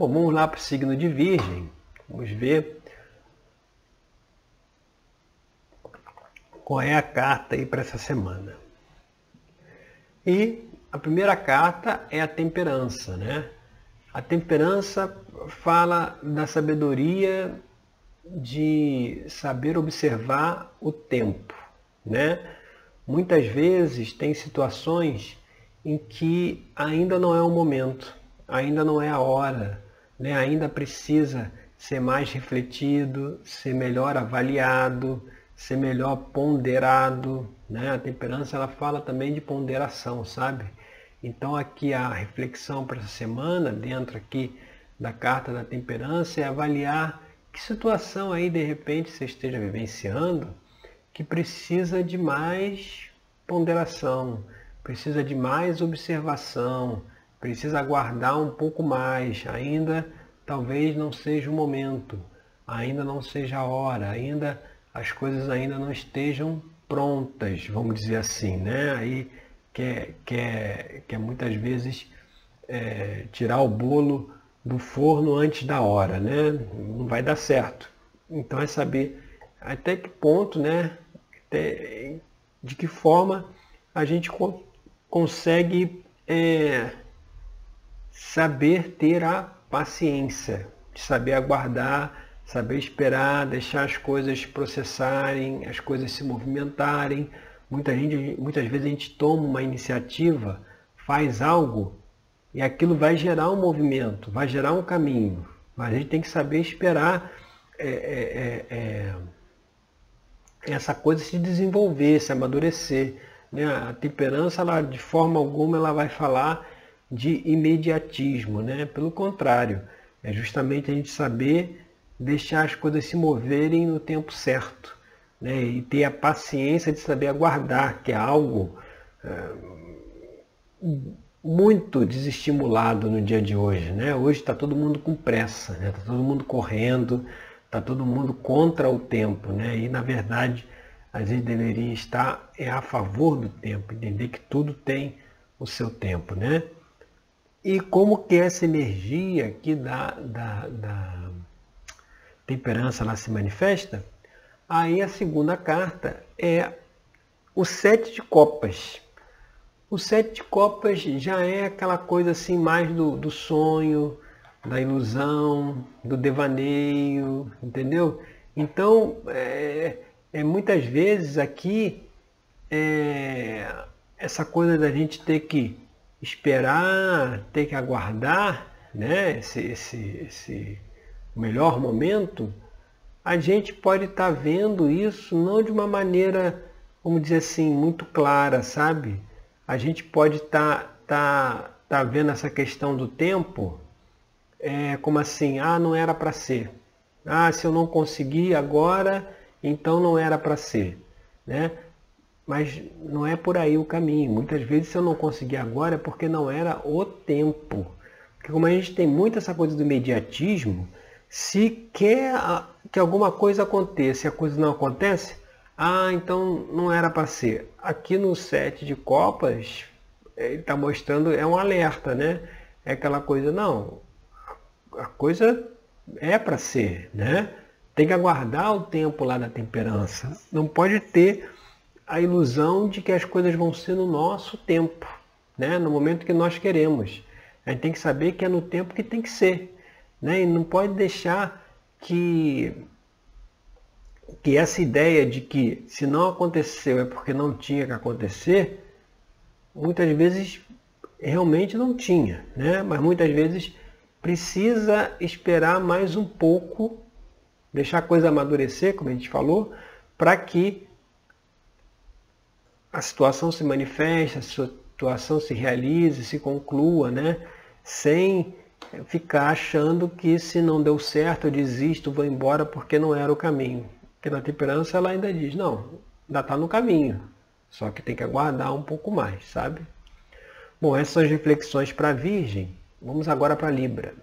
Bom, vamos lá para o signo de Virgem. Vamos ver qual é a carta aí para essa semana. E a primeira carta é a temperança, né? A temperança fala da sabedoria de saber observar o tempo, né? Muitas vezes tem situações em que ainda não é o momento, ainda não é a hora, né? ainda precisa ser mais refletido, ser melhor avaliado, ser melhor ponderado. Né? A temperança ela fala também de ponderação, sabe? Então aqui a reflexão para essa semana, dentro aqui da carta da temperança, é avaliar que situação aí de repente você esteja vivenciando que precisa de mais ponderação, precisa de mais observação, precisa aguardar um pouco mais, ainda talvez não seja o momento, ainda não seja a hora, ainda as coisas ainda não estejam prontas, vamos dizer assim, né? Aí quer, quer, quer muitas vezes é, tirar o bolo do forno antes da hora, né? Não vai dar certo. Então é saber até que ponto, né? Até, de que forma a gente co consegue é, saber ter a paciência, saber aguardar, saber esperar, deixar as coisas processarem, as coisas se movimentarem. Muita gente, muitas vezes a gente toma uma iniciativa, faz algo e aquilo vai gerar um movimento, vai gerar um caminho. Mas a gente tem que saber esperar é, é, é, é essa coisa se desenvolver, se amadurecer. Né? A temperança, ela, de forma alguma, ela vai falar de imediatismo. Né? Pelo contrário, é justamente a gente saber deixar as coisas se moverem no tempo certo. Né? E ter a paciência de saber aguardar, que é algo é, muito desestimulado no dia de hoje. Né? Hoje está todo mundo com pressa, está né? Tá todo mundo correndo, está todo mundo contra o tempo. Né? E na verdade a gente deveria estar é a favor do tempo, entender que tudo tem o seu tempo, né? E como que essa energia aqui da, da, da temperança lá se manifesta? Aí a segunda carta é o sete de copas. O sete de copas já é aquela coisa assim mais do, do sonho, da ilusão, do devaneio, entendeu? Então, é, é, muitas vezes aqui é, essa coisa da gente ter que esperar, ter que aguardar né, esse, esse, esse melhor momento, a gente pode estar tá vendo isso não de uma maneira, vamos dizer assim, muito clara, sabe? A gente pode estar tá, tá, tá vendo essa questão do tempo é, como assim, ah, não era para ser. Ah, se eu não conseguir agora, então não era para ser. Né? Mas não é por aí o caminho. Muitas vezes se eu não conseguir agora é porque não era o tempo. Porque como a gente tem muito essa coisa do imediatismo, se quer que alguma coisa aconteça e a coisa não acontece, ah, então não era para ser. Aqui no set de copas, ele está mostrando, é um alerta, né? É aquela coisa, não, a coisa é para ser, né? Tem que aguardar o tempo lá da temperança. Não pode ter a ilusão de que as coisas vão ser no nosso tempo, né? no momento que nós queremos. A gente tem que saber que é no tempo que tem que ser. Né? E não pode deixar que, que essa ideia de que se não aconteceu é porque não tinha que acontecer, muitas vezes realmente não tinha, né? mas muitas vezes precisa esperar mais um pouco, deixar a coisa amadurecer, como a gente falou, para que a situação se manifeste, a situação se realize, se conclua, né? sem ficar achando que se não deu certo, eu desisto, vou embora porque não era o caminho. Porque na temperança ela ainda diz, não, ainda está no caminho, só que tem que aguardar um pouco mais, sabe? Bom, essas são as reflexões para a Virgem. Vamos agora para Libra.